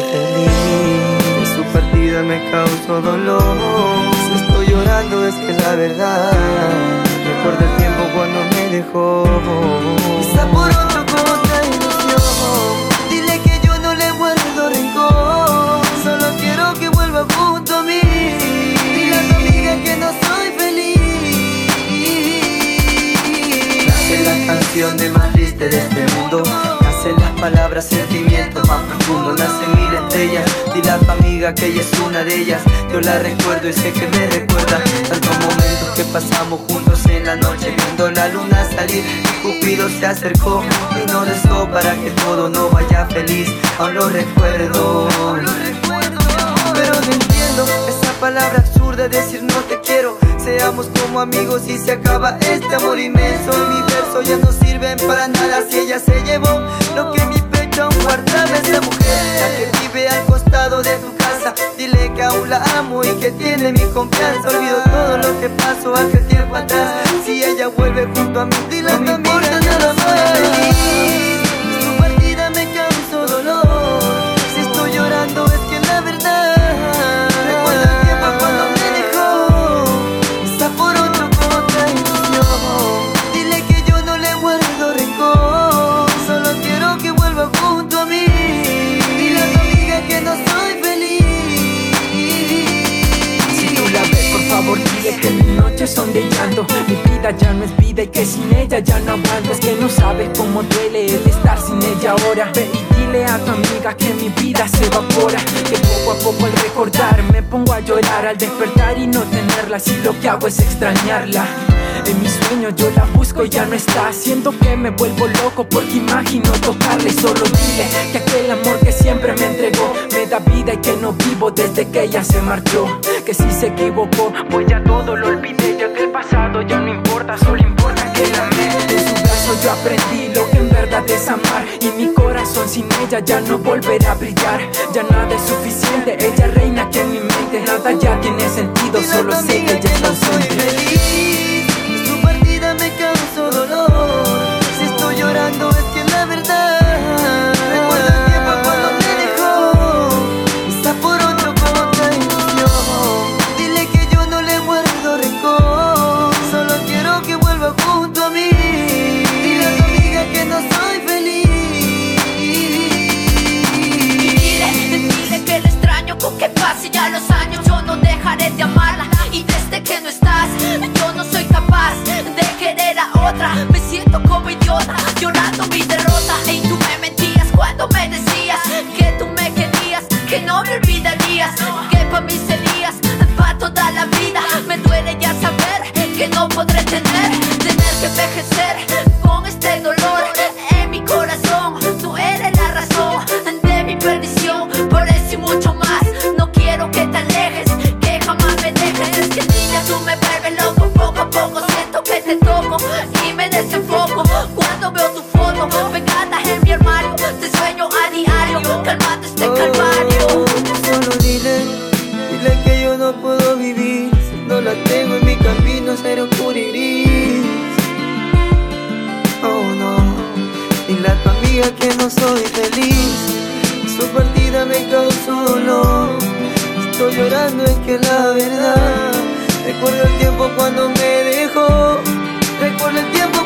feliz. Su partida me causó dolor. Si estoy llorando es que la verdad recuerdo el tiempo cuando me dejó. Quizá por otro con otra ilusión. Dile que yo no le guardo rencor. Solo quiero que vuelva junto a mí. Dile a tu amiga que no soy feliz. Traje la canción de más triste de este mundo Nacen las palabras, sentimientos más profundos. Nacen mil estrellas. Dile a tu amiga que ella es una de ellas. Yo la recuerdo y sé que me recuerda. Tantos momentos que pasamos juntos en la noche. Viendo la luna salir. Y Cupido se acercó y nos besó para que todo no vaya feliz. Aún lo recuerdo. Pero no entiendo esa palabra absurda de decir no te quiero. Seamos como amigos y se acaba este amor inmenso. Mi verso ya no sirven para nada si ella se llevó guardaba esa mujer. La que vive al costado de tu casa. Dile que aún la amo y que tiene mi confianza. Olvido todo lo que pasó hace tiempo atrás. Si ella vuelve junto a mí, dile son de llanto Mi vida ya no es vida y que sin ella ya no aguanto. Es que no sabes cómo duele el estar sin ella ahora. Ve y dile a tu amiga que mi vida se evapora. Que poco a poco al recordar me pongo a llorar. Al despertar y no tenerla si lo que hago es extrañarla en mis sueños yo la busco y ya no está. Siento que me vuelvo loco porque imagino tocarle. Solo dile que aquel amor que siempre me entregó Me da vida y que no vivo desde que ella se marchó. Que si se equivocó, pues ya todo lo olvidé. Ya que el pasado ya no importa, solo importa que la amé. En su brazo yo aprendí lo que en verdad es amar. Y mi corazón sin ella ya no volverá a brillar. Ya nada es suficiente, ella reina aquí en mi mente. Nada ya tiene sentido, solo sé que ella está no me vuelves loco Poco a poco siento que te toco Y me desenfoco. Cuando veo tu foto Pegada en mi armario Te sueño a diario Calmando este calvario. Oh, Solo dile, dile que yo no puedo vivir. Si no la tengo en mi camino será oscuro y gris Oh no, dile a tu amiga que no soy feliz. Su partida me causó dolor. Estoy llorando es que la verdad Recuerdo el tiempo cuando me dejó. Recuerdo el tiempo